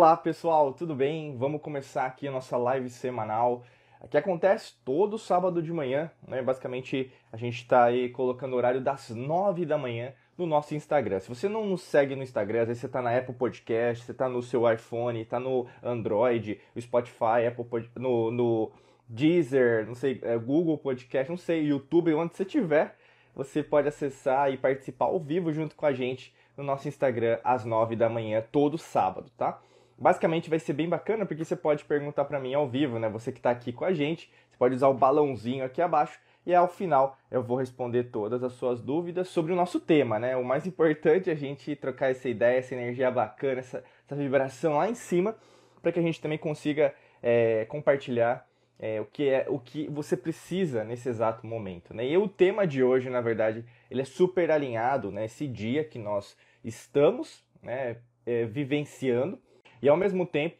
Olá pessoal, tudo bem? Vamos começar aqui a nossa live semanal. Aqui acontece todo sábado de manhã, né? Basicamente a gente está aí colocando o horário das 9 da manhã no nosso Instagram. Se você não nos segue no Instagram, às vezes você está na Apple Podcast, você está no seu iPhone, está no Android, no Spotify, Apple Pod... no, no Deezer, não sei, é, Google Podcast, não sei, YouTube, onde você tiver, você pode acessar e participar ao vivo junto com a gente no nosso Instagram às 9 da manhã, todo sábado, tá? Basicamente vai ser bem bacana porque você pode perguntar para mim ao vivo, né? Você que está aqui com a gente, você pode usar o balãozinho aqui abaixo e ao final eu vou responder todas as suas dúvidas sobre o nosso tema, né? O mais importante é a gente trocar essa ideia, essa energia bacana, essa, essa vibração lá em cima, para que a gente também consiga é, compartilhar é, o que é o que você precisa nesse exato momento, né? E o tema de hoje, na verdade, ele é super alinhado, né? Esse dia que nós estamos, né? É, vivenciando e ao mesmo tempo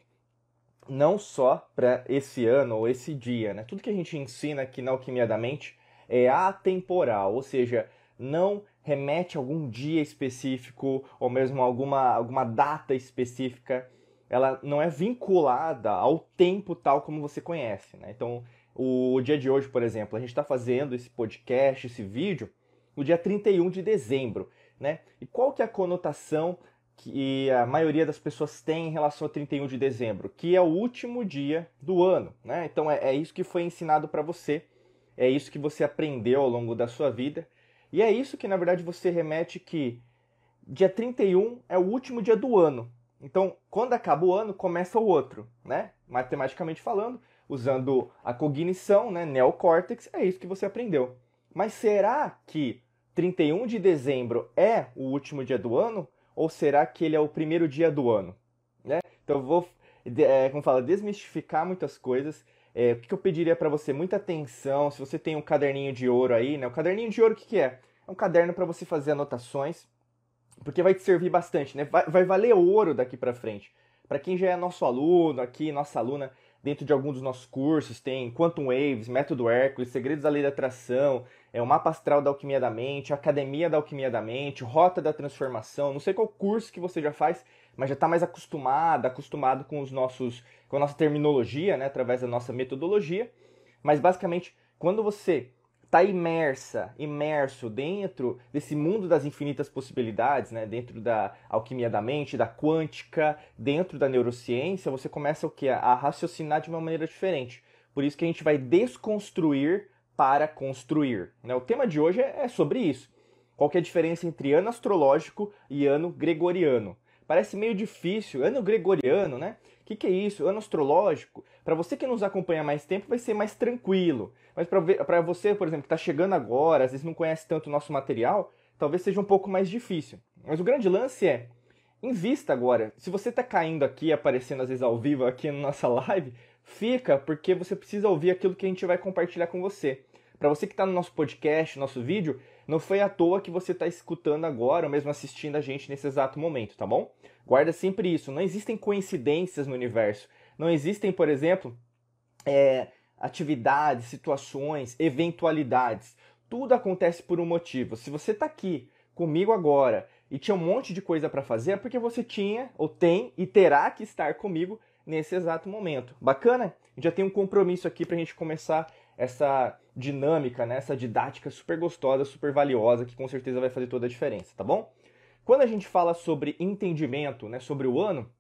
não só para esse ano ou esse dia, né? Tudo que a gente ensina aqui na Alquimia da Mente é atemporal, ou seja, não remete a algum dia específico ou mesmo alguma, alguma data específica. Ela não é vinculada ao tempo tal como você conhece, né? Então, o dia de hoje, por exemplo, a gente está fazendo esse podcast, esse vídeo, no dia 31 de dezembro, né? E qual que é a conotação que a maioria das pessoas tem em relação a 31 de dezembro, que é o último dia do ano. Né? Então é, é isso que foi ensinado para você, é isso que você aprendeu ao longo da sua vida, e é isso que na verdade você remete que dia 31 é o último dia do ano. Então, quando acaba o ano, começa o outro, né? Matematicamente falando, usando a cognição, né, neocórtex, é isso que você aprendeu. Mas será que 31 de dezembro é o último dia do ano? Ou será que ele é o primeiro dia do ano? Né? Então eu vou, é, como fala, desmistificar muitas coisas. É, o que eu pediria para você? Muita atenção. Se você tem um caderninho de ouro aí, né? O caderninho de ouro o que, que é? É um caderno para você fazer anotações, porque vai te servir bastante, né? Vai, vai valer ouro daqui para frente. Para quem já é nosso aluno aqui, nossa aluna, dentro de algum dos nossos cursos, tem Quantum Waves, Método Hércules, Segredos da Lei da Atração, é o Mapa Astral da Alquimia da Mente, Academia da Alquimia da Mente, Rota da Transformação, não sei qual curso que você já faz, mas já está mais acostumado, acostumado com os nossos, com a nossa terminologia, né, através da nossa metodologia. Mas basicamente, quando você está imersa, imerso dentro desse mundo das infinitas possibilidades, né? dentro da alquimia da mente, da quântica, dentro da neurociência, você começa o que? A raciocinar de uma maneira diferente. Por isso que a gente vai desconstruir para construir. Né? O tema de hoje é sobre isso. Qual é a diferença entre ano astrológico e ano gregoriano? Parece meio difícil. Ano gregoriano, né? O que, que é isso? Ano astrológico. Para você que nos acompanha mais tempo, vai ser mais tranquilo. Mas para você, por exemplo, que está chegando agora, às vezes não conhece tanto o nosso material, talvez seja um pouco mais difícil. Mas o grande lance é, invista agora. Se você está caindo aqui, aparecendo às vezes ao vivo aqui na nossa live, fica porque você precisa ouvir aquilo que a gente vai compartilhar com você. Para você que está no nosso podcast, nosso vídeo, não foi à toa que você está escutando agora ou mesmo assistindo a gente nesse exato momento, tá bom? Guarda sempre isso. Não existem coincidências no universo. Não existem, por exemplo, é, atividades, situações, eventualidades. Tudo acontece por um motivo. Se você está aqui comigo agora e tinha um monte de coisa para fazer, é porque você tinha, ou tem e terá que estar comigo nesse exato momento. Bacana? Já tem um compromisso aqui para a gente começar essa dinâmica, né? essa didática super gostosa, super valiosa, que com certeza vai fazer toda a diferença, tá bom? Quando a gente fala sobre entendimento, né, sobre o ano,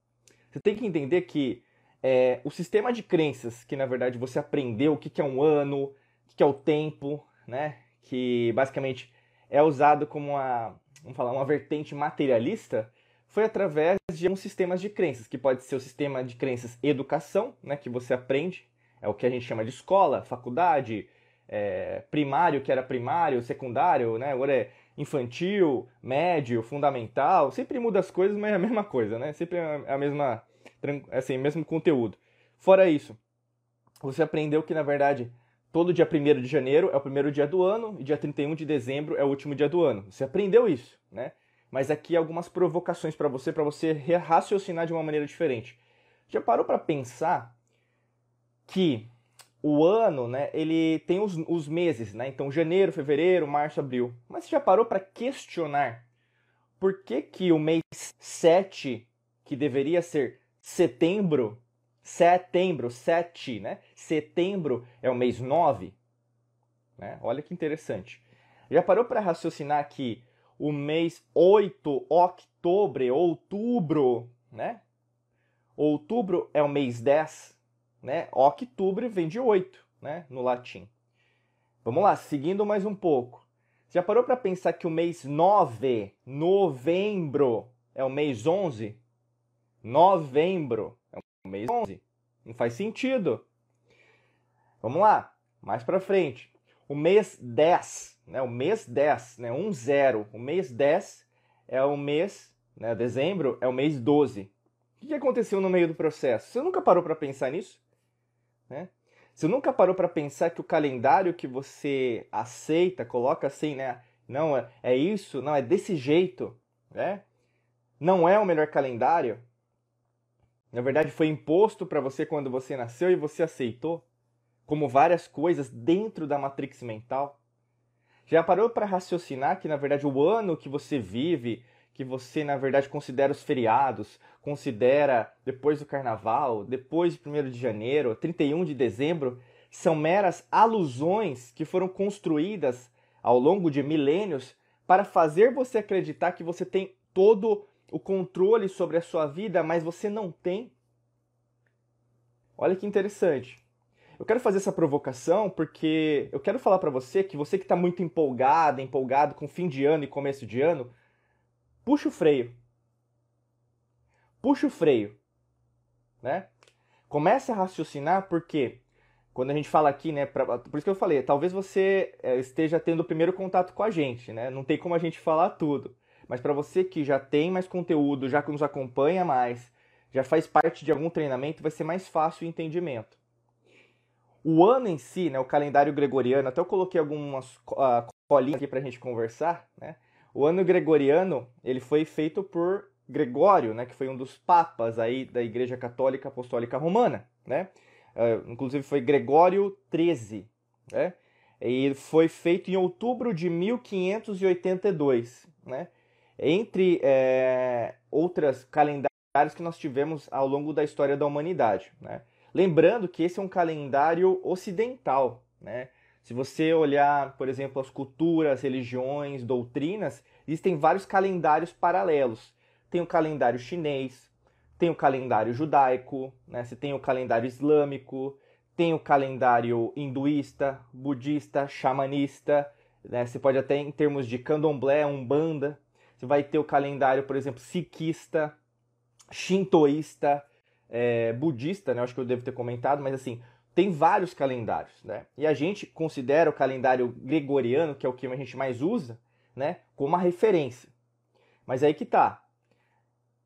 você tem que entender que é, o sistema de crenças que na verdade você aprendeu o que, que é um ano, o que, que é o tempo, né? Que basicamente é usado como uma, vamos falar, uma vertente materialista, foi através de um sistemas de crenças, que pode ser o sistema de crenças educação, né, que você aprende, é o que a gente chama de escola, faculdade, é, primário, que era primário, secundário, né, agora é infantil, médio, fundamental, sempre muda as coisas, mas é a mesma coisa, né, sempre é a mesma assim, mesmo conteúdo. Fora isso, você aprendeu que, na verdade, todo dia 1 de janeiro é o primeiro dia do ano e dia 31 de dezembro é o último dia do ano. Você aprendeu isso, né? Mas aqui algumas provocações para você, para você raciocinar de uma maneira diferente. Já parou para pensar que o ano, né, ele tem os, os meses, né? Então, janeiro, fevereiro, março, abril. Mas você já parou para questionar por que, que o mês 7, que deveria ser setembro, setembro, sete, né? Setembro é o mês 9. Né? Olha que interessante. Já parou para raciocinar que o mês 8, outubro, outubro, né? Outubro é o mês 10, né? Outubro vem de 8, né? No latim. Vamos lá, seguindo mais um pouco. Já parou para pensar que o mês 9, novembro, é o mês 11? Novembro é o mês 11. Não faz sentido. Vamos lá, mais para frente. O mês 10, né? O mês 10, né? 1 0. O mês 10 é o mês, né, dezembro é o mês 12. O que aconteceu no meio do processo? Você nunca parou para pensar nisso? Né? Você nunca parou para pensar que o calendário que você aceita, coloca assim, né? Não, é, é isso, não, é desse jeito, né? Não é o melhor calendário. Na verdade, foi imposto para você quando você nasceu e você aceitou, como várias coisas dentro da matrix mental. Já parou para raciocinar que, na verdade, o ano que você vive, que você, na verdade, considera os feriados, considera depois do carnaval, depois de 1 de janeiro, 31 de dezembro, são meras alusões que foram construídas ao longo de milênios para fazer você acreditar que você tem todo o controle sobre a sua vida, mas você não tem. Olha que interessante. Eu quero fazer essa provocação porque eu quero falar para você que você que está muito empolgado, empolgado com fim de ano e começo de ano, puxa o freio. Puxa o freio, né? Comece a raciocinar porque quando a gente fala aqui, né, pra, por isso que eu falei, talvez você é, esteja tendo o primeiro contato com a gente, né? Não tem como a gente falar tudo. Mas para você que já tem mais conteúdo, já que nos acompanha mais, já faz parte de algum treinamento, vai ser mais fácil o entendimento. O ano em si, né, o calendário gregoriano, até eu coloquei algumas uh, colinhas aqui para a gente conversar, né? O ano gregoriano, ele foi feito por Gregório, né, que foi um dos papas aí da Igreja Católica Apostólica Romana, né? Uh, inclusive foi Gregório XIII, né? E foi feito em outubro de 1582, né? Entre é, outras calendários que nós tivemos ao longo da história da humanidade, né? Lembrando que esse é um calendário ocidental, né? Se você olhar, por exemplo, as culturas, religiões, doutrinas, existem vários calendários paralelos. Tem o calendário chinês, tem o calendário judaico, né? você tem o calendário islâmico, tem o calendário hinduísta, budista, xamanista, né? você pode até em termos de candomblé, umbanda, você vai ter o calendário, por exemplo, sikista, shintoísta, é, budista, né? acho que eu devo ter comentado, mas assim, tem vários calendários, né? E a gente considera o calendário gregoriano, que é o que a gente mais usa, né, como uma referência. Mas aí que tá.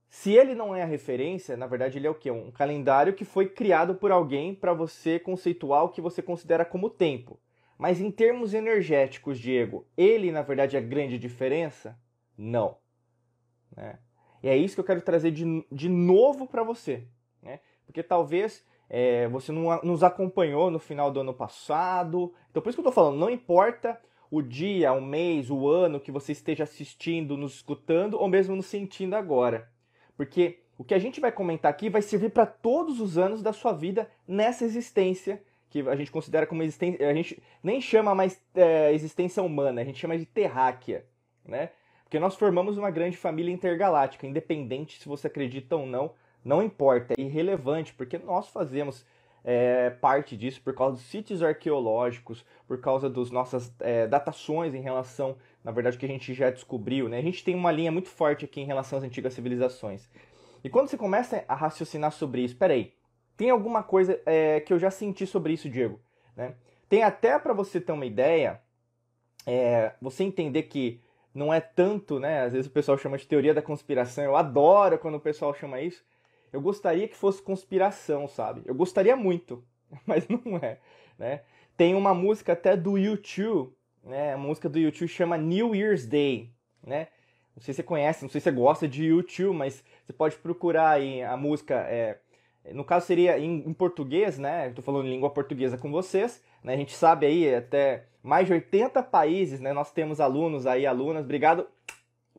Se ele não é a referência, na verdade ele é o quê? Um calendário que foi criado por alguém para você conceituar o que você considera como tempo. Mas em termos energéticos, Diego, ele na verdade é a grande diferença? Não. Né? E é isso que eu quero trazer de, de novo para você. Né? Porque talvez é, você não nos acompanhou no final do ano passado. Então, por isso que eu estou falando, não importa o dia, o mês, o ano que você esteja assistindo, nos escutando ou mesmo nos sentindo agora. Porque o que a gente vai comentar aqui vai servir para todos os anos da sua vida nessa existência que a gente considera como existência, a gente nem chama mais é, existência humana, a gente chama de terráquea, né? Porque nós formamos uma grande família intergaláctica, independente se você acredita ou não, não importa, é irrelevante, porque nós fazemos é, parte disso por causa dos sítios arqueológicos, por causa das nossas é, datações em relação, na verdade, que a gente já descobriu. Né? A gente tem uma linha muito forte aqui em relação às antigas civilizações. E quando você começa a raciocinar sobre isso, peraí, tem alguma coisa é, que eu já senti sobre isso, Diego? Né? Tem até para você ter uma ideia, é, você entender que não é tanto, né? Às vezes o pessoal chama de teoria da conspiração. Eu adoro quando o pessoal chama isso eu gostaria que fosse conspiração, sabe? Eu gostaria muito, mas não é, né? Tem uma música até do YouTube, né? A música do YouTube chama New Year's Day, né? Não sei se você conhece, não sei se você gosta de YouTube, mas você pode procurar aí a música. É, no caso seria em, em português, né? Estou falando em língua portuguesa com vocês. Né? A gente sabe aí até mais de 80 países, né? Nós temos alunos aí, alunas. Obrigado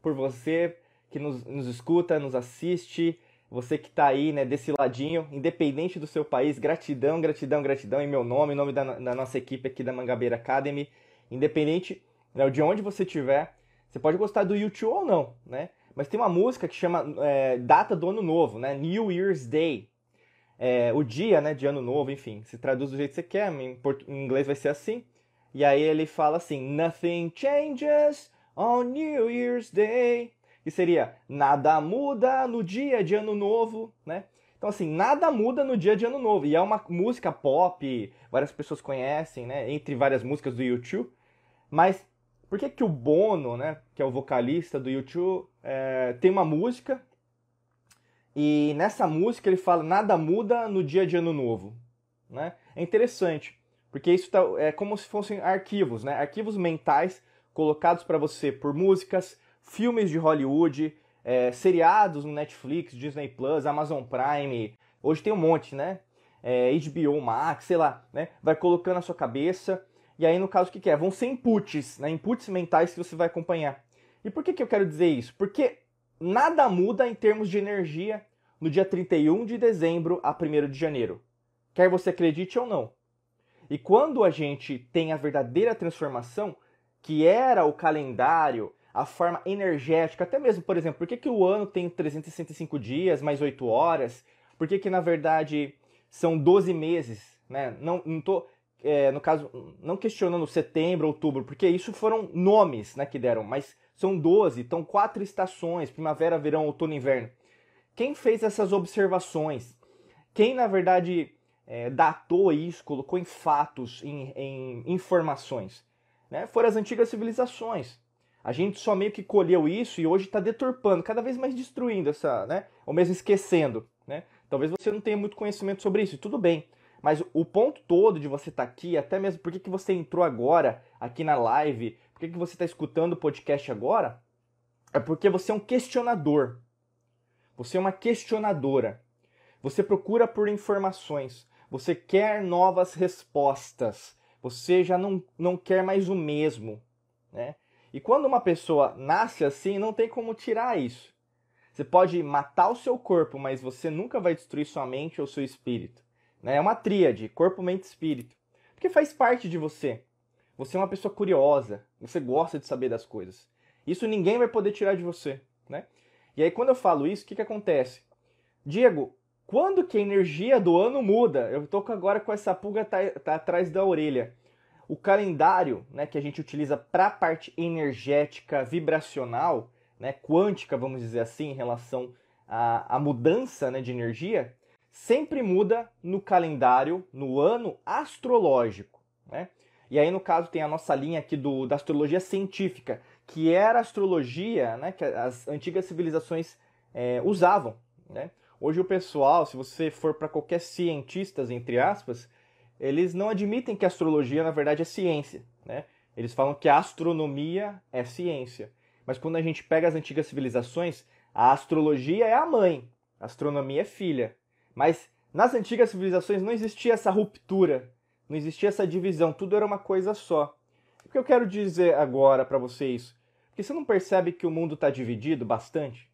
por você que nos, nos escuta, nos assiste, você que está aí, né, desse ladinho, independente do seu país, gratidão, gratidão, gratidão em meu nome, em nome da, da nossa equipe aqui da Mangabeira Academy, independente né, de onde você estiver, você pode gostar do YouTube ou não, né? Mas tem uma música que chama é, Data do Ano Novo, né? New Year's Day. É, o dia, né, de Ano Novo, enfim, se traduz do jeito que você quer, em, em inglês vai ser assim. E aí ele fala assim, Nothing changes on New Year's Day que seria nada muda no dia de ano novo, né? Então, assim, nada muda no dia de ano novo. E é uma música pop, várias pessoas conhecem, né? Entre várias músicas do YouTube. Mas por que, que o Bono, né? Que é o vocalista do YouTube, é, tem uma música e nessa música ele fala nada muda no dia de ano novo, né? É interessante, porque isso tá, é como se fossem arquivos, né? Arquivos mentais colocados para você por músicas, filmes de Hollywood, é, seriados no Netflix, Disney Plus, Amazon Prime. Hoje tem um monte, né? É, HBO Max, sei lá, né? Vai colocando na sua cabeça. E aí, no caso, o que, que é? Vão ser inputs, né? Inputs mentais que você vai acompanhar. E por que, que eu quero dizer isso? Porque nada muda em termos de energia no dia 31 de dezembro a 1 de janeiro. Quer você acredite ou não. E quando a gente tem a verdadeira transformação, que era o calendário, a forma energética, até mesmo, por exemplo, por que, que o ano tem 365 dias mais 8 horas? Por que, que na verdade são 12 meses? Né? Não, não é, no caso, não questionando setembro, outubro, porque isso foram nomes né, que deram, mas são 12, então quatro estações, primavera, verão, outono e inverno. Quem fez essas observações? Quem, na verdade, é, datou isso, colocou em fatos, em, em informações? Né? Foram as antigas civilizações. A gente só meio que colheu isso e hoje está deturpando, cada vez mais destruindo essa, né? Ou mesmo esquecendo, né? Talvez você não tenha muito conhecimento sobre isso, e tudo bem. Mas o ponto todo de você estar tá aqui, até mesmo por que você entrou agora aqui na live, por que você está escutando o podcast agora, é porque você é um questionador. Você é uma questionadora. Você procura por informações. Você quer novas respostas. Você já não, não quer mais o mesmo. Né? E quando uma pessoa nasce assim, não tem como tirar isso. Você pode matar o seu corpo, mas você nunca vai destruir sua mente ou seu espírito. Né? É uma tríade, corpo, mente espírito. Porque faz parte de você. Você é uma pessoa curiosa, você gosta de saber das coisas. Isso ninguém vai poder tirar de você. Né? E aí quando eu falo isso, o que, que acontece? Diego, quando que a energia do ano muda? Eu estou agora com essa pulga tá, tá atrás da orelha o calendário né, que a gente utiliza para a parte energética, vibracional, né, quântica, vamos dizer assim, em relação à, à mudança né, de energia, sempre muda no calendário, no ano astrológico. Né? E aí, no caso, tem a nossa linha aqui do, da astrologia científica, que era a astrologia né, que as antigas civilizações é, usavam. Né? Hoje o pessoal, se você for para qualquer cientistas, entre aspas, eles não admitem que a astrologia, na verdade, é ciência. Né? Eles falam que a astronomia é ciência. Mas quando a gente pega as antigas civilizações, a astrologia é a mãe, a astronomia é filha. Mas nas antigas civilizações não existia essa ruptura, não existia essa divisão, tudo era uma coisa só. O que eu quero dizer agora para vocês? Porque você não percebe que o mundo está dividido bastante?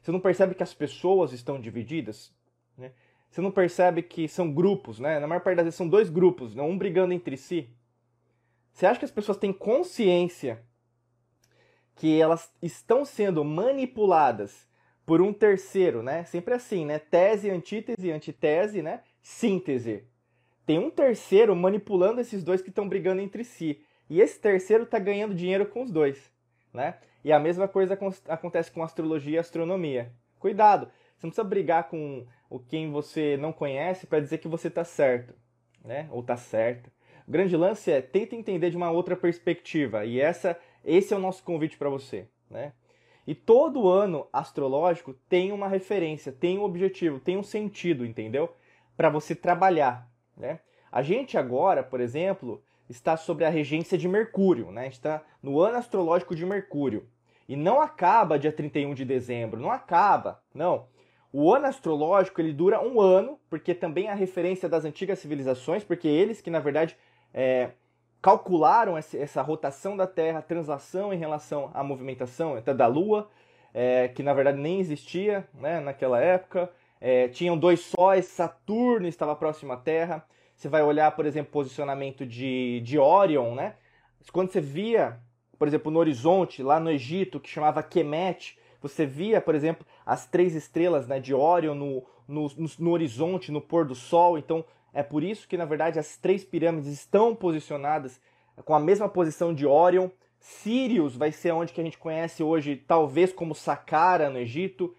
Você não percebe que as pessoas estão divididas? Você não percebe que são grupos, né? Na maior parte das vezes são dois grupos, né? um brigando entre si. Você acha que as pessoas têm consciência que elas estão sendo manipuladas por um terceiro, né? Sempre assim, né? Tese, antítese, antitese, né? Síntese. Tem um terceiro manipulando esses dois que estão brigando entre si. E esse terceiro está ganhando dinheiro com os dois, né? E a mesma coisa acontece com astrologia e astronomia. Cuidado, você não precisa brigar com o quem você não conhece para dizer que você está certo, né? Ou está certa. O grande lance é tenta entender de uma outra perspectiva e essa, esse é o nosso convite para você, né? E todo ano astrológico tem uma referência, tem um objetivo, tem um sentido, entendeu? Para você trabalhar, né? A gente agora, por exemplo, está sobre a regência de Mercúrio, né? Está no ano astrológico de Mercúrio. E não acaba dia 31 de dezembro, não acaba, não. O ano astrológico ele dura um ano, porque também é a referência das antigas civilizações, porque eles que na verdade é, calcularam essa rotação da Terra, translação em relação à movimentação da Lua, é, que na verdade nem existia né, naquela época. É, tinham dois sóis, Saturno estava próximo à Terra. Você vai olhar, por exemplo, posicionamento de, de Orion, né? Quando você via, por exemplo, no horizonte, lá no Egito, que chamava Kemet, você via, por exemplo, as três estrelas né, de Orion no, no, no, horizonte, no pôr do sol. Então, é por isso que, na verdade, as três pirâmides estão posicionadas com a mesma posição de Orion. Sirius vai ser onde que a gente conhece hoje, talvez como Saqqara, no Egito.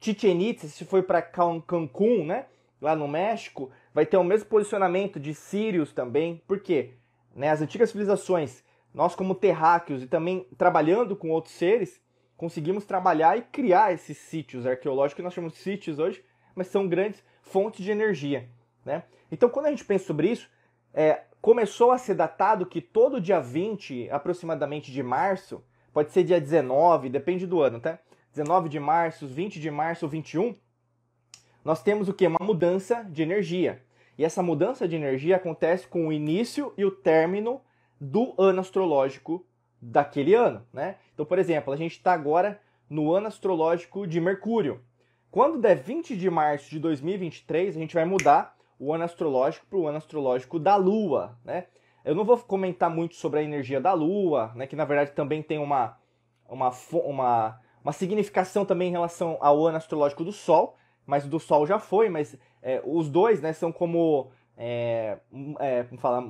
Chichen Itza, se foi para Cancún, né, lá no México, vai ter o mesmo posicionamento de Sirius também. Por quê? Né, as antigas civilizações, nós como terráqueos e também trabalhando com outros seres, conseguimos trabalhar e criar esses sítios arqueológicos que nós chamamos de sítios hoje, mas são grandes fontes de energia. Né? Então, quando a gente pensa sobre isso, é, começou a ser datado que todo dia 20, aproximadamente de março, pode ser dia 19, depende do ano, tá? 19 de março, 20 de março, 21, nós temos o que? Uma mudança de energia. E essa mudança de energia acontece com o início e o término do ano astrológico daquele ano, né? Então, por exemplo, a gente está agora no ano astrológico de Mercúrio. Quando der 20 de março de 2023, a gente vai mudar o ano astrológico para o ano astrológico da Lua, né? Eu não vou comentar muito sobre a energia da Lua, né? Que na verdade também tem uma, uma, uma, uma significação também em relação ao ano astrológico do Sol, mas do Sol já foi, mas é, os dois, né, são como é, é, como falar,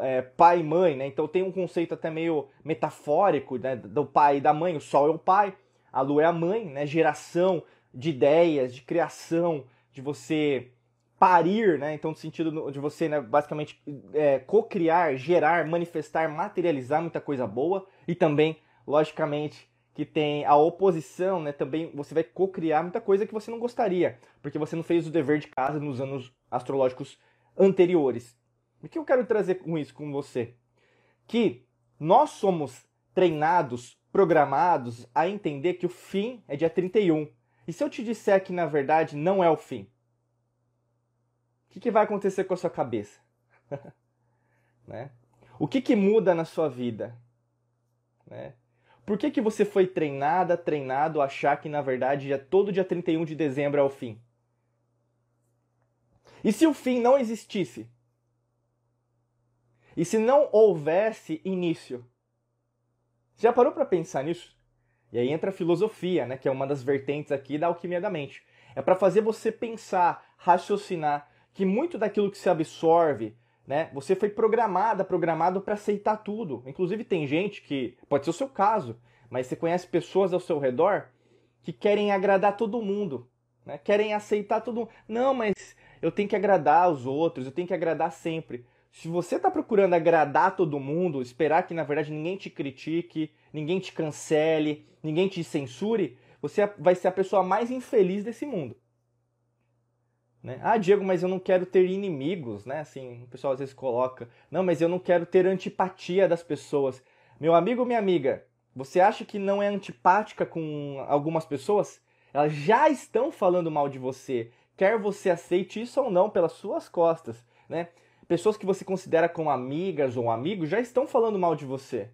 é, pai e mãe, né? Então tem um conceito até meio metafórico, né? Do pai e da mãe. O Sol é o pai, a Lua é a mãe, né? Geração de ideias, de criação, de você parir, né? Então no sentido de você, né, basicamente, é, co-criar, gerar, manifestar, materializar muita coisa boa e também, logicamente, que tem a oposição, né? Também você vai co-criar muita coisa que você não gostaria, porque você não fez o dever de casa nos anos astrológicos anteriores. O que eu quero trazer com isso com você? Que nós somos treinados, programados a entender que o fim é dia 31. E se eu te disser que na verdade não é o fim? O que, que vai acontecer com a sua cabeça? né? O que, que muda na sua vida? Né? Por que, que você foi treinada, treinado a achar que na verdade já todo dia 31 de dezembro é o fim? E se o fim não existisse? E se não houvesse início? Você já parou para pensar nisso? E aí entra a filosofia, né, que é uma das vertentes aqui da alquimia da mente. É para fazer você pensar, raciocinar que muito daquilo que se absorve, né, você foi programada, programado para aceitar tudo. Inclusive tem gente que pode ser o seu caso, mas você conhece pessoas ao seu redor que querem agradar todo mundo, né? Querem aceitar todo mundo. Não, mas eu tenho que agradar os outros, eu tenho que agradar sempre. Se você está procurando agradar todo mundo, esperar que na verdade ninguém te critique, ninguém te cancele, ninguém te censure, você vai ser a pessoa mais infeliz desse mundo. Né? Ah, Diego, mas eu não quero ter inimigos, né? Assim, o pessoal às vezes coloca, não, mas eu não quero ter antipatia das pessoas. Meu amigo, minha amiga, você acha que não é antipática com algumas pessoas? Elas já estão falando mal de você quer você aceite isso ou não pelas suas costas, né? Pessoas que você considera como amigas ou amigos já estão falando mal de você.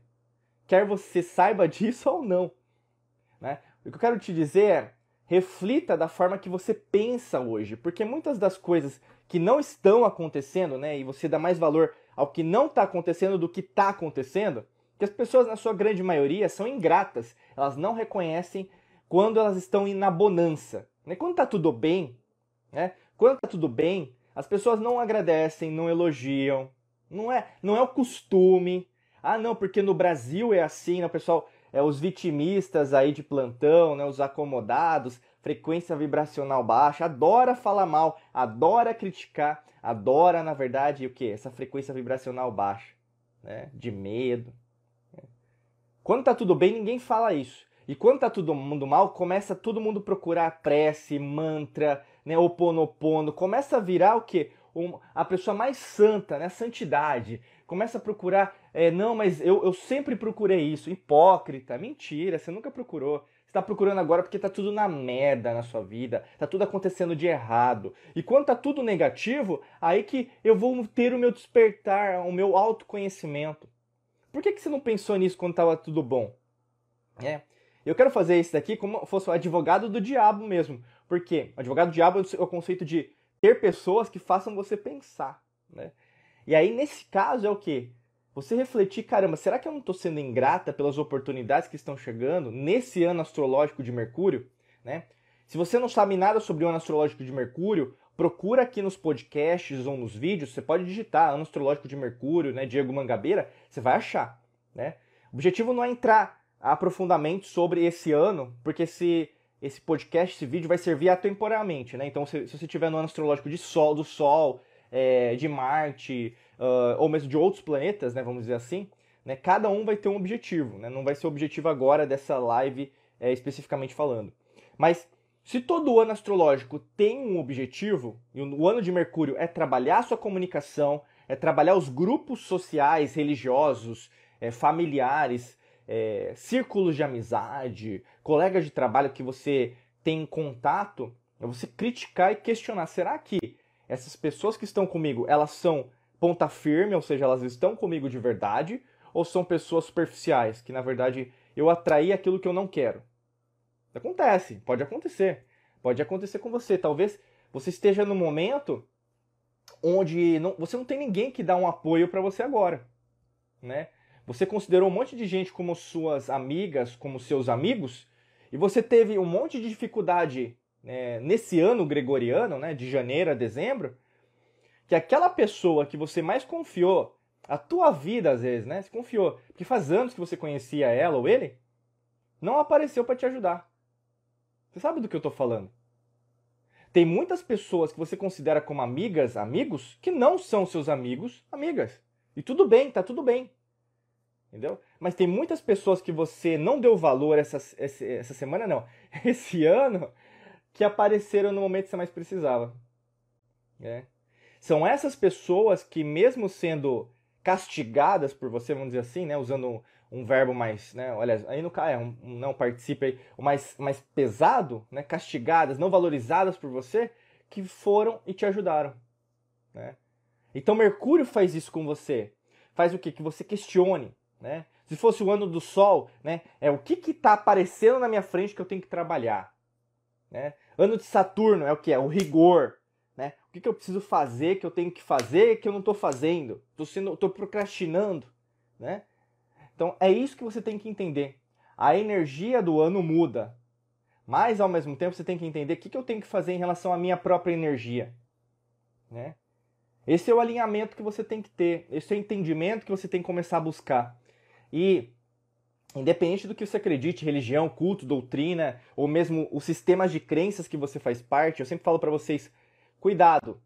Quer você saiba disso ou não, né? O que eu quero te dizer é, reflita da forma que você pensa hoje, porque muitas das coisas que não estão acontecendo, né, e você dá mais valor ao que não está acontecendo do que está acontecendo, que as pessoas, na sua grande maioria, são ingratas. Elas não reconhecem quando elas estão na bonança. Né? Quando está tudo bem, né? Quando está tudo bem, as pessoas não agradecem, não elogiam. Não é, não é o costume. Ah, não, porque no Brasil é assim, né? Pessoal, é os vitimistas aí de plantão, né? Os acomodados, frequência vibracional baixa, adora falar mal, adora criticar, adora, na verdade, o que? Essa frequência vibracional baixa, né? De medo. Quando tá tudo bem, ninguém fala isso. E quando tá todo mundo mal, começa todo mundo procurar prece, mantra, né, oponopono, começa a virar o quê? Um, a pessoa mais santa, né, santidade. Começa a procurar, é, não, mas eu, eu sempre procurei isso. Hipócrita, mentira, você nunca procurou. Você está procurando agora porque tá tudo na merda na sua vida, tá tudo acontecendo de errado. E quando tá tudo negativo, aí que eu vou ter o meu despertar, o meu autoconhecimento. Por que, que você não pensou nisso quando estava tudo bom? É. Eu quero fazer isso daqui como se fosse o advogado do diabo mesmo. Porque advogado do diabo é o conceito de ter pessoas que façam você pensar, né? E aí, nesse caso, é o quê? Você refletir, caramba, será que eu não estou sendo ingrata pelas oportunidades que estão chegando nesse ano astrológico de Mercúrio, né? Se você não sabe nada sobre o ano astrológico de Mercúrio, procura aqui nos podcasts ou nos vídeos, você pode digitar ano astrológico de Mercúrio, né, Diego Mangabeira, você vai achar, né? O objetivo não é entrar aprofundamento sobre esse ano, porque esse, esse podcast, esse vídeo vai servir atemporalmente, né? Então, se, se você tiver no ano astrológico de Sol, do Sol, é, de Marte, uh, ou mesmo de outros planetas, né, vamos dizer assim, né, cada um vai ter um objetivo, né? Não vai ser o objetivo agora dessa live é, especificamente falando. Mas se todo ano astrológico tem um objetivo, e o ano de Mercúrio é trabalhar sua comunicação, é trabalhar os grupos sociais, religiosos, é, familiares, é, círculos de amizade, colegas de trabalho que você tem contato, é você criticar e questionar: será que essas pessoas que estão comigo, elas são ponta firme, ou seja, elas estão comigo de verdade, ou são pessoas superficiais, que na verdade eu atraí aquilo que eu não quero? Acontece, pode acontecer. Pode acontecer com você. Talvez você esteja no momento onde não, você não tem ninguém que dá um apoio para você agora, né? Você considerou um monte de gente como suas amigas, como seus amigos, e você teve um monte de dificuldade né, nesse ano gregoriano, né, de janeiro a dezembro, que aquela pessoa que você mais confiou, a tua vida às vezes, né, se confiou, porque faz anos que você conhecia ela ou ele, não apareceu para te ajudar. Você sabe do que eu estou falando? Tem muitas pessoas que você considera como amigas, amigos, que não são seus amigos, amigas. E tudo bem, tá tudo bem. Entendeu? Mas tem muitas pessoas que você não deu valor essa, essa, semana, não, esse ano, que apareceram no momento que você mais precisava. É. São essas pessoas que, mesmo sendo castigadas por você, vamos dizer assim, né, usando um verbo mais, né, olha, aí no é um, um não participe aí, mais, mais pesado, né, castigadas, não valorizadas por você, que foram e te ajudaram, né? Então Mercúrio faz isso com você, faz o quê? Que você questione, né? Se fosse o ano do Sol, né, é o que que está aparecendo na minha frente que eu tenho que trabalhar, né? Ano de Saturno é o que é o rigor, né? O que, que eu preciso fazer, que eu tenho que fazer, que eu não estou fazendo, estou sendo, tô procrastinando, né? Então é isso que você tem que entender. A energia do ano muda, mas ao mesmo tempo você tem que entender o que, eu tenho que fazer em relação à minha própria energia. Né? Esse é o alinhamento que você tem que ter, esse é o entendimento que você tem que começar a buscar. E independente do que você acredite, religião, culto, doutrina, ou mesmo os sistemas de crenças que você faz parte, eu sempre falo para vocês, cuidado,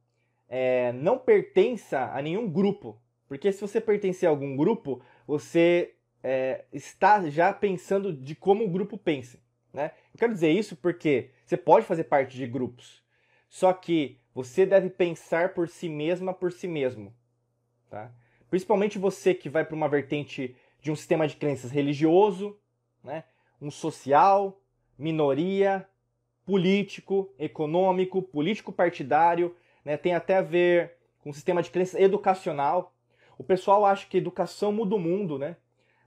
é, não pertença a nenhum grupo, porque se você pertencer a algum grupo, você é, está já pensando de como o grupo pensa. Né? Eu quero dizer isso porque você pode fazer parte de grupos, só que você deve pensar por si mesma, por si mesmo. Tá? Principalmente você que vai para uma vertente de um sistema de crenças religioso, né? um social, minoria, político, econômico, político partidário, né? tem até a ver com um sistema de crenças educacional. O pessoal acha que educação muda o mundo, né?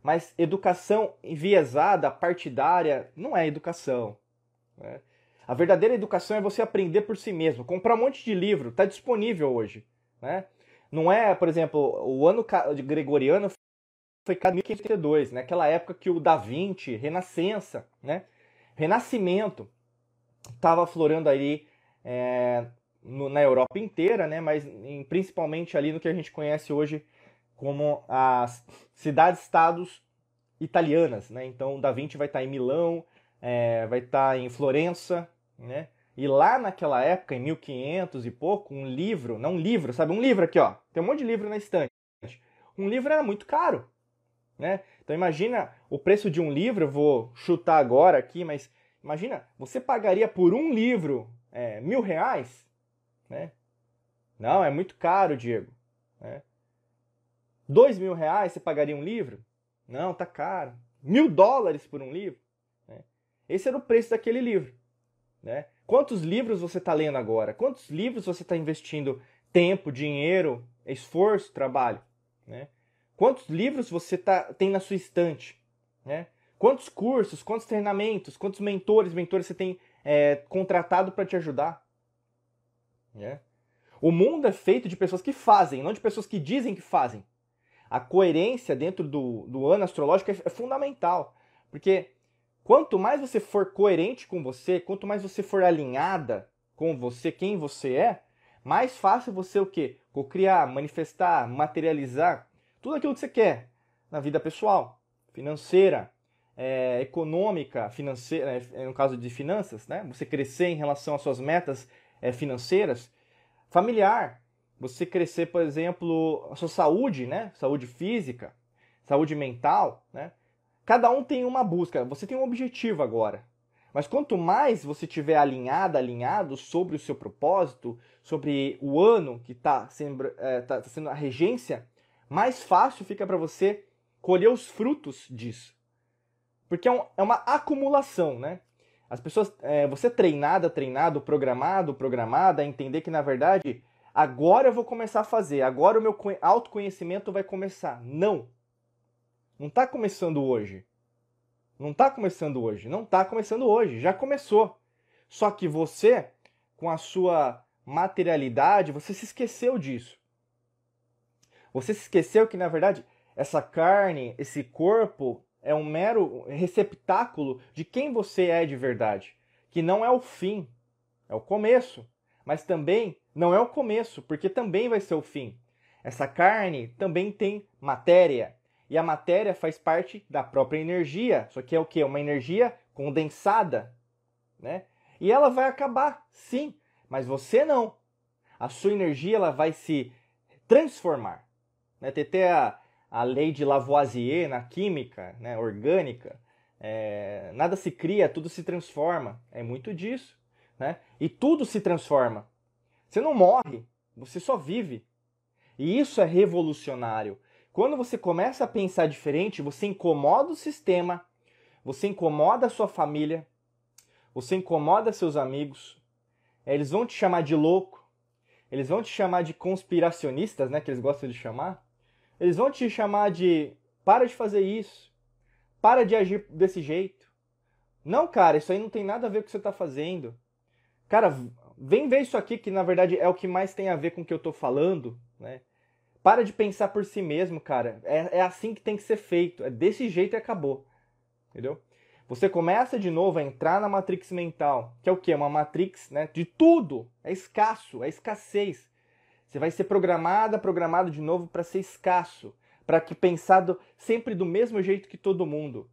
Mas educação enviesada, partidária, não é educação. Né? A verdadeira educação é você aprender por si mesmo. Comprar um monte de livro, está disponível hoje. Né? Não é, por exemplo, o ano gregoriano foi em 1532, naquela época que o Da Vinci, Renascença, né? Renascimento, estava aflorando aí é, no, na Europa inteira, né? mas em, principalmente ali no que a gente conhece hoje como as cidades-estados italianas, né? Então, Da Vinci vai estar em Milão, é, vai estar em Florença, né? E lá naquela época, em 1500 e pouco, um livro, não um livro, sabe? Um livro aqui, ó. Tem um monte de livro na estante. Um livro era muito caro, né? Então imagina o preço de um livro, vou chutar agora aqui, mas imagina, você pagaria por um livro é, mil reais, né? Não, é muito caro, Diego. Né? Dois mil reais você pagaria um livro? Não, tá caro. Mil dólares por um livro? Né? Esse era o preço daquele livro. Né? Quantos livros você está lendo agora? Quantos livros você está investindo tempo, dinheiro, esforço, trabalho? Né? Quantos livros você tá, tem na sua estante? Né? Quantos cursos, quantos treinamentos, quantos mentores, mentores você tem é, contratado para te ajudar? É. O mundo é feito de pessoas que fazem, não de pessoas que dizem que fazem. A coerência dentro do, do ano astrológico é, é fundamental. Porque quanto mais você for coerente com você, quanto mais você for alinhada com você, quem você é, mais fácil você o quê? Cocriar, manifestar, materializar tudo aquilo que você quer na vida pessoal, financeira, é, econômica, financeira, é, no caso de finanças, né? Você crescer em relação às suas metas é, financeiras, familiar, você crescer, por exemplo, a sua saúde, né? Saúde física, saúde mental, né? Cada um tem uma busca, você tem um objetivo agora. Mas quanto mais você tiver alinhado, alinhado sobre o seu propósito, sobre o ano que está sendo, é, tá sendo a regência, mais fácil fica para você colher os frutos disso. Porque é, um, é uma acumulação, né? As pessoas, é, você treinada, treinado, programado, programada, a entender que na verdade agora eu vou começar a fazer, agora o meu autoconhecimento vai começar. Não. Não está começando hoje. Não está começando hoje. Não está começando hoje. Já começou. Só que você, com a sua materialidade, você se esqueceu disso. Você se esqueceu que, na verdade, essa carne, esse corpo, é um mero receptáculo de quem você é de verdade, que não é o fim, é o começo, mas também não é o começo, porque também vai ser o fim. Essa carne também tem matéria, e a matéria faz parte da própria energia, só que é o que? Uma energia condensada, né? E ela vai acabar, sim, mas você não. A sua energia ela vai se transformar. Né? Tem até a, a lei de Lavoisier na química né, orgânica. É, nada se cria, tudo se transforma. É muito disso. Né? E tudo se transforma. Você não morre, você só vive. E isso é revolucionário. Quando você começa a pensar diferente, você incomoda o sistema, você incomoda a sua família, você incomoda seus amigos, eles vão te chamar de louco, eles vão te chamar de conspiracionistas, né, que eles gostam de chamar. Eles vão te chamar de para de fazer isso, para de agir desse jeito. Não, cara, isso aí não tem nada a ver com o que você está fazendo. Cara, vem ver isso aqui que na verdade é o que mais tem a ver com o que eu estou falando, né? Para de pensar por si mesmo, cara. É, é assim que tem que ser feito. É desse jeito e acabou. Entendeu? Você começa de novo a entrar na matrix mental, que é o que? Uma matrix né, de tudo. É escasso, é escassez. Você vai ser programada, programado de novo para ser escasso, para que pensado sempre do mesmo jeito que todo mundo.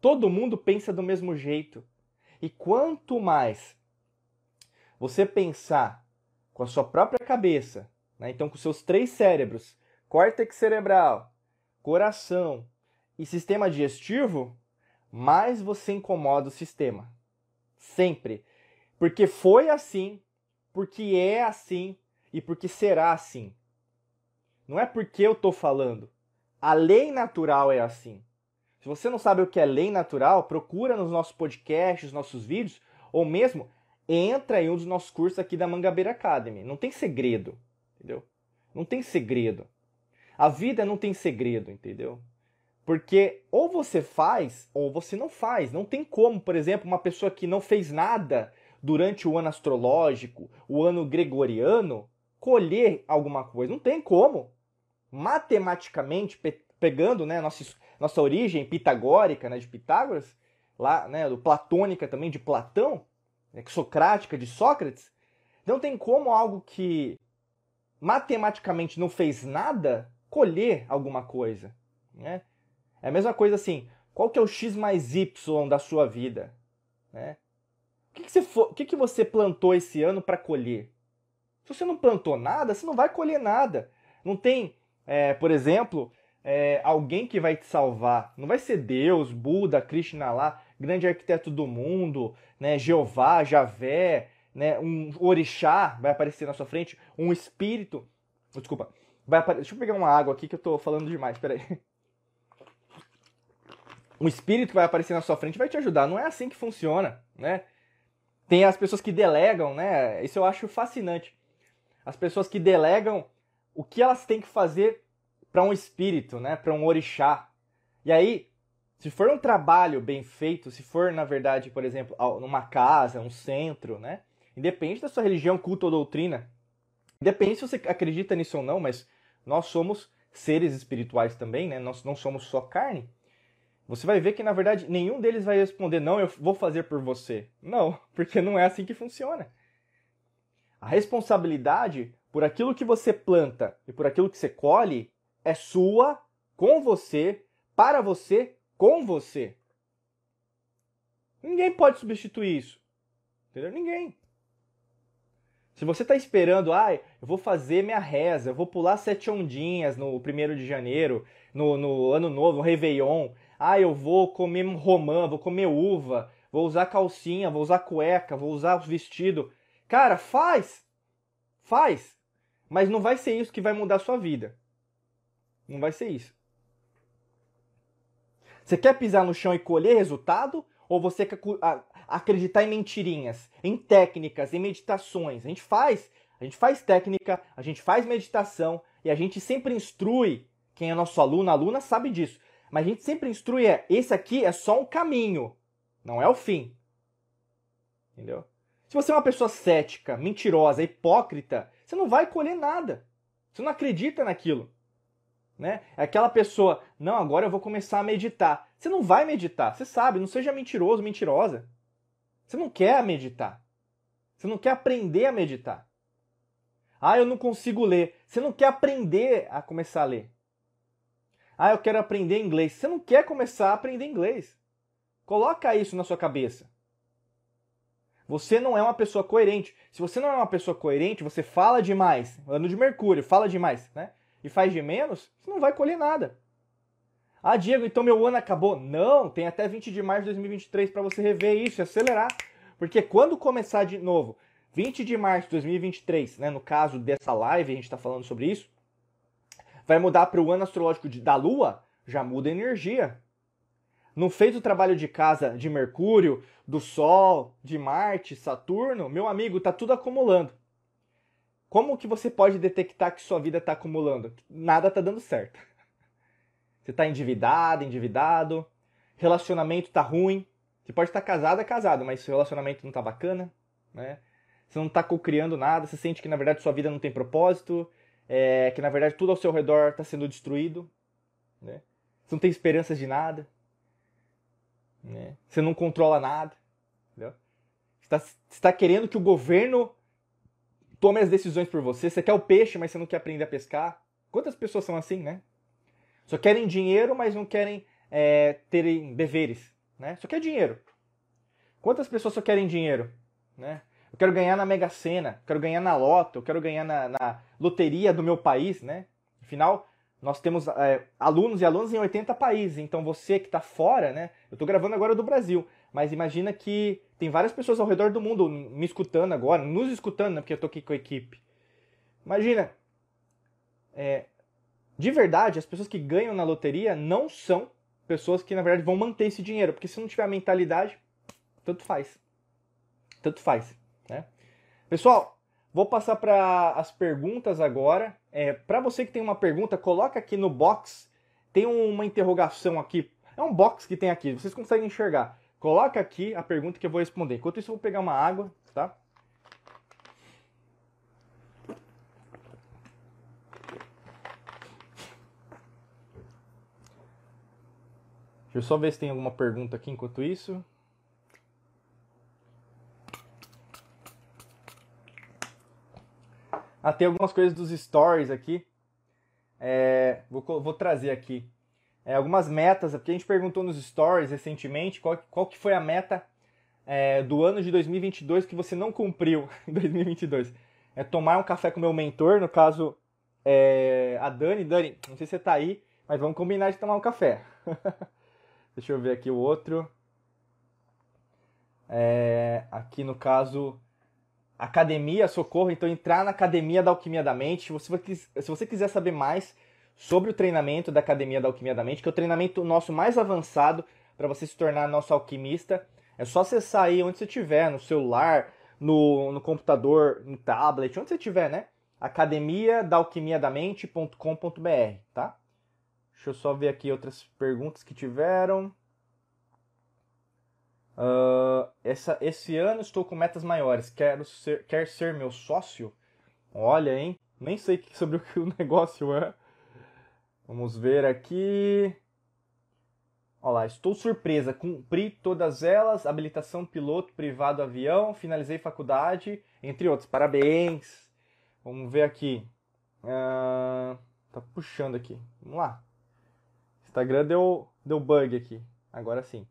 Todo mundo pensa do mesmo jeito. E quanto mais você pensar com a sua própria cabeça, né? então com seus três cérebros, córtex cerebral, coração e sistema digestivo, mais você incomoda o sistema. Sempre. Porque foi assim, porque é assim e porque será assim. Não é porque eu estou falando. A lei natural é assim. Se você não sabe o que é lei natural, procura nos nossos podcasts, nossos vídeos, ou mesmo entra em um dos nossos cursos aqui da Mangabeira Academy. Não tem segredo, entendeu? Não tem segredo. A vida não tem segredo, entendeu? Porque ou você faz ou você não faz. Não tem como, por exemplo, uma pessoa que não fez nada durante o ano astrológico, o ano gregoriano, colher alguma coisa. Não tem como. Matematicamente, pe pegando né, nossa, nossa origem pitagórica né, de Pitágoras, lá, né, do platônica também de Platão, né, socrática de Sócrates, não tem como algo que matematicamente não fez nada colher alguma coisa. Né? É a mesma coisa assim, qual que é o x mais y da sua vida? Né? O, que, que, você, o que, que você plantou esse ano para colher? Se você não plantou nada, você não vai colher nada. Não tem, é, por exemplo, é, alguém que vai te salvar. Não vai ser Deus, Buda, Krishna lá, grande arquiteto do mundo, né, Jeová, Javé, né, um orixá vai aparecer na sua frente, um espírito. Desculpa. Vai apare... Deixa eu pegar uma água aqui que eu tô falando demais, peraí. Um espírito que vai aparecer na sua frente vai te ajudar. Não é assim que funciona, né? Tem as pessoas que delegam, né? Isso eu acho fascinante as pessoas que delegam o que elas têm que fazer para um espírito, né, para um orixá. E aí Se for um trabalho bem feito, se for, na verdade, por exemplo, numa casa, um centro, né? Independe da sua religião, culto ou doutrina. Depende se você acredita nisso ou não, mas nós somos seres espirituais também, né? Nós não somos só carne. Você vai ver que, na verdade, nenhum deles vai responder, não, eu vou fazer por você. Não, porque não é assim que funciona. A responsabilidade por aquilo que você planta e por aquilo que você colhe é sua, com você, para você, com você. Ninguém pode substituir isso. Entendeu? Ninguém. Se você está esperando, ah, eu vou fazer minha reza, eu vou pular sete ondinhas no primeiro de janeiro, no, no ano novo, no Réveillon, ah, eu vou comer romã, vou comer uva, vou usar calcinha, vou usar cueca, vou usar vestido. Cara, faz! Faz! Mas não vai ser isso que vai mudar a sua vida. Não vai ser isso. Você quer pisar no chão e colher resultado? Ou você quer acreditar em mentirinhas, em técnicas, em meditações. A gente faz, a gente faz técnica, a gente faz meditação e a gente sempre instrui quem é nosso aluno, aluna sabe disso. Mas a gente sempre instrui é, esse aqui é só um caminho, não é o fim. Entendeu? Se você é uma pessoa cética, mentirosa, hipócrita, você não vai colher nada. Você não acredita naquilo. Né? É aquela pessoa, não, agora eu vou começar a meditar. Você não vai meditar, você sabe, não seja mentiroso, mentirosa. Você não quer meditar. Você não quer aprender a meditar. Ah, eu não consigo ler. Você não quer aprender a começar a ler. Ah, eu quero aprender inglês. Você não quer começar a aprender inglês. Coloca isso na sua cabeça. Você não é uma pessoa coerente. Se você não é uma pessoa coerente, você fala demais. Ano de Mercúrio, fala demais, né? E faz de menos, você não vai colher nada. Ah, Diego, então meu ano acabou. Não, tem até 20 de março de 2023 para você rever isso e acelerar. Porque quando começar de novo, 20 de março de 2023, né, no caso dessa live, a gente está falando sobre isso, vai mudar para o ano astrológico de, da Lua, já muda a energia. Não fez o trabalho de casa de Mercúrio, do Sol, de Marte, Saturno, meu amigo, tá tudo acumulando. Como que você pode detectar que sua vida está acumulando? Nada está dando certo. Você está endividado, endividado, relacionamento está ruim. Você pode estar casado, é casado, mas seu relacionamento não está bacana, né? Você não está co-criando nada, você sente que na verdade sua vida não tem propósito, é, que na verdade tudo ao seu redor está sendo destruído, né? Você não tem esperanças de nada, né? Você não controla nada, entendeu? Você está tá querendo que o governo tome as decisões por você. Você quer o peixe, mas você não quer aprender a pescar. Quantas pessoas são assim, né? Só querem dinheiro, mas não querem é, terem deveres. Né? Só quer dinheiro. Quantas pessoas só querem dinheiro? Né? Eu quero ganhar na Mega Sena, quero ganhar na Loto, eu quero ganhar na, na loteria do meu país. Né? Afinal, nós temos é, alunos e alunas em 80 países. Então você que está fora, né? Eu estou gravando agora do Brasil, mas imagina que tem várias pessoas ao redor do mundo me escutando agora, nos escutando, né? Porque eu estou aqui com a equipe. Imagina, é, de verdade, as pessoas que ganham na loteria não são pessoas que, na verdade, vão manter esse dinheiro. Porque se não tiver a mentalidade, tanto faz. Tanto faz. Né? Pessoal, vou passar para as perguntas agora. É, para você que tem uma pergunta, coloca aqui no box. Tem uma interrogação aqui. É um box que tem aqui. Vocês conseguem enxergar. Coloca aqui a pergunta que eu vou responder. Enquanto isso, eu vou pegar uma água, tá? Deixa eu só ver se tem alguma pergunta aqui enquanto isso. Ah, tem algumas coisas dos stories aqui. É, vou, vou, trazer aqui. É, algumas metas, porque a gente perguntou nos stories recentemente qual, qual que foi a meta é, do ano de 2022 que você não cumpriu em 2022. É tomar um café com meu mentor, no caso é, a Dani. Dani, não sei se você está aí, mas vamos combinar de tomar um café. Deixa eu ver aqui o outro. É, aqui no caso, academia, socorro. Então, entrar na academia da Alquimia da Mente. Se você, se você quiser saber mais sobre o treinamento da Academia da Alquimia da Mente, que é o treinamento nosso mais avançado para você se tornar nosso alquimista, é só acessar aí onde você estiver, no celular, no, no computador, no tablet, onde você estiver, né? academia da alquimia da mente.com.br, tá? Deixa eu só ver aqui outras perguntas que tiveram. Uh, essa, esse ano estou com metas maiores. Quero ser, quer ser meu sócio? Olha, hein? Nem sei sobre o que o negócio é. Vamos ver aqui. Olha lá, estou surpresa. Cumpri todas elas. Habilitação piloto, privado, avião. Finalizei faculdade, entre outros. Parabéns. Vamos ver aqui. Uh, tá puxando aqui. Vamos lá. Instagram deu, deu bug aqui. Agora sim.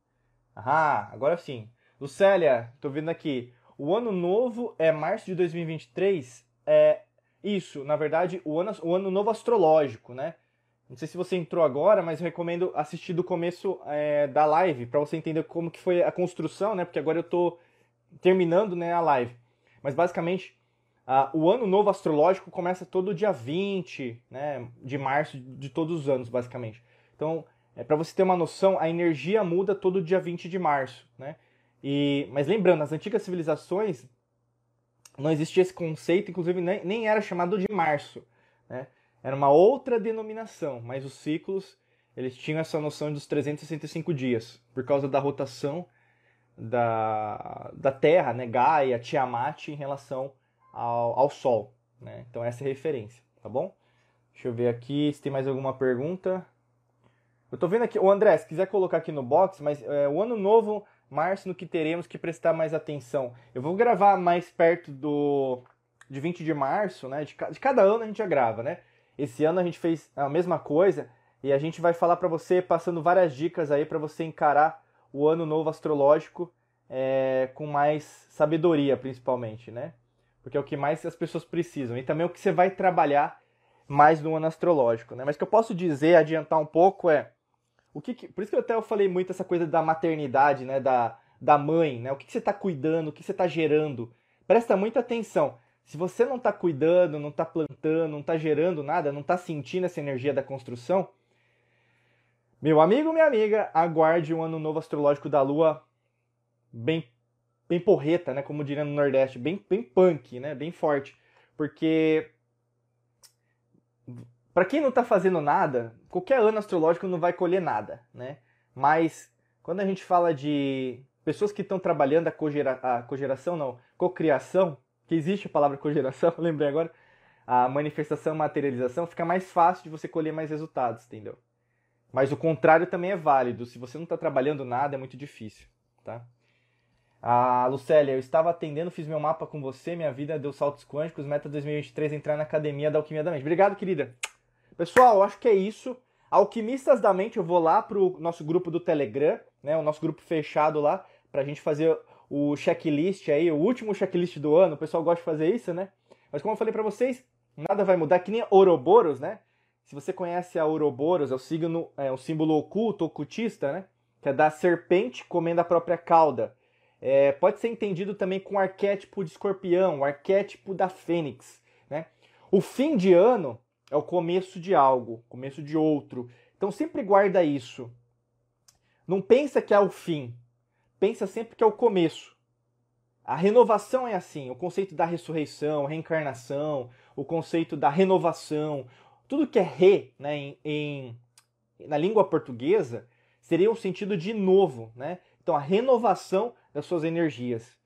Ah, agora sim. Lucélia, tô vendo aqui. O ano novo é março de 2023. É isso, na verdade, o ano, o ano novo astrológico, né? Não sei se você entrou agora, mas eu recomendo assistir do começo é, da live para você entender como que foi a construção, né? Porque agora eu estou terminando né, a live. Mas basicamente, o ano novo astrológico começa todo dia 20 né, de março de todos os anos, basicamente. Então, é, para você ter uma noção, a energia muda todo dia 20 de março. Né? E, mas lembrando, nas antigas civilizações não existia esse conceito, inclusive nem, nem era chamado de março. Né? Era uma outra denominação, mas os ciclos eles tinham essa noção dos 365 dias, por causa da rotação da, da Terra, né, Gaia, Tiamat, em relação ao, ao Sol. Né? Então essa é a referência, tá bom? Deixa eu ver aqui se tem mais alguma pergunta. Eu tô vendo aqui, o André, se quiser colocar aqui no box, mas é, o ano novo, março, no que teremos que prestar mais atenção. Eu vou gravar mais perto do de 20 de março, né? De, de cada ano a gente já grava, né? Esse ano a gente fez a mesma coisa e a gente vai falar para você, passando várias dicas aí para você encarar o ano novo astrológico é, com mais sabedoria, principalmente, né? Porque é o que mais as pessoas precisam e também é o que você vai trabalhar mais no ano astrológico, né? Mas o que eu posso dizer, adiantar um pouco é o que, que por isso que eu até eu falei muito essa coisa da maternidade, né? Da, da mãe, né? O que, que você está cuidando, o que você está gerando. Presta muita atenção. Se você não está cuidando, não está plantando, não está gerando nada, não está sentindo essa energia da construção, meu amigo, minha amiga, aguarde um ano novo astrológico da Lua bem, bem porreta, né? Como diria no Nordeste, bem, bem punk, né? Bem forte. Porque para quem não está fazendo nada, qualquer ano astrológico não vai colher nada, né? Mas quando a gente fala de pessoas que estão trabalhando a, cogera, a cogeração, não, cocriação, que existe a palavra cogeração, lembrei agora, a manifestação, materialização, fica mais fácil de você colher mais resultados, entendeu? Mas o contrário também é válido. Se você não está trabalhando nada, é muito difícil, tá? A Lucélia, eu estava atendendo, fiz meu mapa com você, minha vida deu saltos quânticos, meta 2023 entrar na academia da Alquimia da Mente. Obrigado, querida. Pessoal, acho que é isso. Alquimistas da Mente, eu vou lá pro nosso grupo do Telegram, né, o nosso grupo fechado lá, pra gente fazer o checklist aí, o último checklist do ano, o pessoal gosta de fazer isso, né? Mas como eu falei para vocês, nada vai mudar, que nem Ouroboros, né? Se você conhece a Ouroboros, é o signo, é o símbolo oculto, ocultista, né? Que é da serpente comendo a própria cauda. É, pode ser entendido também com o arquétipo de escorpião, o arquétipo da fênix, né? O fim de ano é o começo de algo, começo de outro. Então sempre guarda isso. Não pensa que é o fim, pensa sempre que é o começo. A renovação é assim, o conceito da ressurreição, reencarnação, o conceito da renovação, tudo que é re, né, em, em, na língua portuguesa, seria um sentido de novo, né? Então a renovação das suas energias.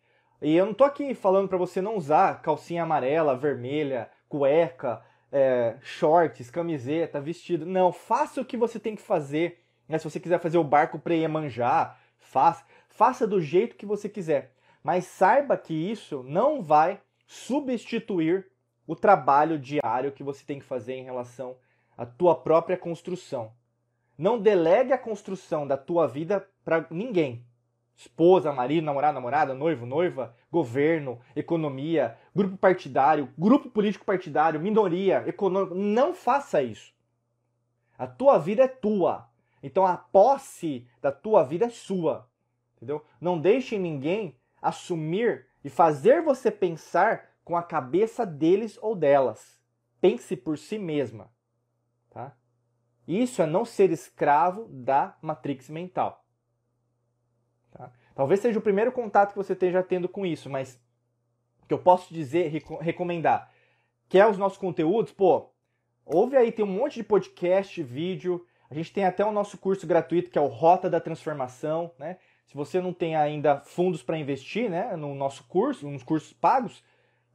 E eu não tô aqui falando para você não usar calcinha amarela, vermelha, cueca, é, shorts, camiseta, vestido. Não, faça o que você tem que fazer. Né? Se você quiser fazer o barco para Iemanjá, faça. Faça do jeito que você quiser. Mas saiba que isso não vai substituir o trabalho diário que você tem que fazer em relação à tua própria construção. Não delegue a construção da tua vida para ninguém. Esposa, marido, namorado, namorada, noivo, noiva, governo, economia, grupo partidário, grupo político partidário, minoria, econômico. Não faça isso. A tua vida é tua. Então a posse da tua vida é sua entendeu? Não deixe ninguém assumir e fazer você pensar com a cabeça deles ou delas. Pense por si mesma, tá? Isso é não ser escravo da matrix mental. Tá? Talvez seja o primeiro contato que você esteja tendo com isso, mas que eu posso dizer, recomendar, que é os nossos conteúdos, pô, ouve aí, tem um monte de podcast, vídeo, A gente tem até o nosso curso gratuito que é o Rota da Transformação, né? Se você não tem ainda fundos para investir, né, no nosso curso, nos cursos pagos,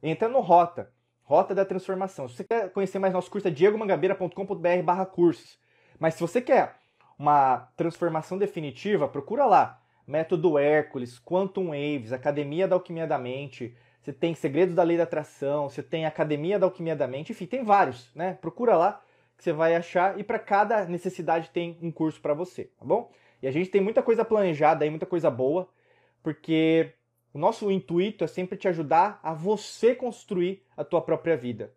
entra no Rota, Rota da Transformação. Se você quer conhecer mais nosso curso é diegomangabeira.com.br/cursos. Mas se você quer uma transformação definitiva, procura lá. Método Hércules, Quantum Waves, Academia da Alquimia da Mente, você tem Segredos da Lei da Atração, você tem Academia da Alquimia da Mente, enfim, tem vários, né? Procura lá que você vai achar e para cada necessidade tem um curso para você, tá bom? E a gente tem muita coisa planejada aí, muita coisa boa, porque o nosso intuito é sempre te ajudar a você construir a tua própria vida.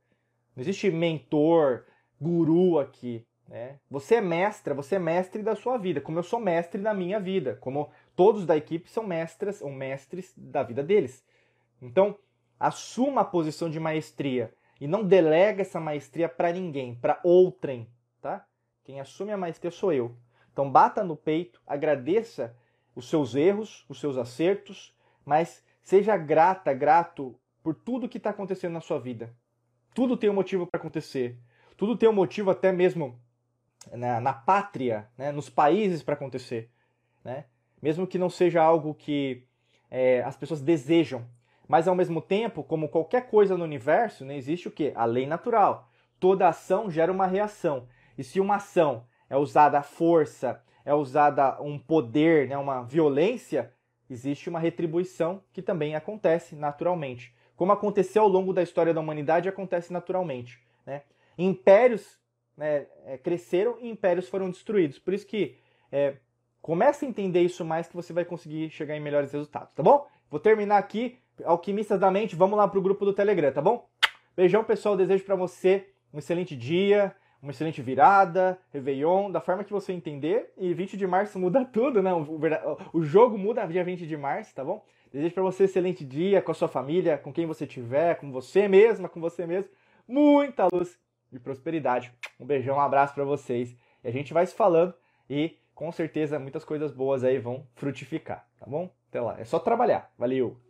Não existe mentor, guru aqui. Né? Você é mestra, você é mestre da sua vida, como eu sou mestre da minha vida, como todos da equipe são mestras ou mestres da vida deles. Então, assuma a posição de maestria e não delega essa maestria para ninguém, para outrem, tá? Quem assume a maestria sou eu. Então, bata no peito, agradeça os seus erros, os seus acertos, mas seja grata, grato por tudo que está acontecendo na sua vida. Tudo tem um motivo para acontecer. Tudo tem um motivo até mesmo na, na pátria, né, nos países para acontecer, né? Mesmo que não seja algo que é, as pessoas desejam, mas ao mesmo tempo, como qualquer coisa no universo, né, existe o que? A lei natural. Toda ação gera uma reação. E se uma ação é usada a força, é usada um poder, né, uma violência, existe uma retribuição que também acontece naturalmente. Como aconteceu ao longo da história da humanidade, acontece naturalmente. Né? Impérios né, é, cresceram e impérios foram destruídos. Por isso que é, comece a entender isso mais que você vai conseguir chegar em melhores resultados, tá bom? Vou terminar aqui. Alquimistas da Mente, vamos lá pro grupo do Telegram, tá bom? Beijão, pessoal. Desejo para você um excelente dia, uma excelente virada, Réveillon, da forma que você entender. E 20 de março muda tudo, né? O, jogo muda dia 20 de março, tá bom? Desejo para você um excelente dia com a sua família, com quem você tiver, com você mesma, com você mesmo. Muita luz e prosperidade. Um beijão, um abraço para vocês. E a gente vai se falando e com certeza muitas coisas boas aí vão frutificar, tá bom? Até lá. É só trabalhar. Valeu!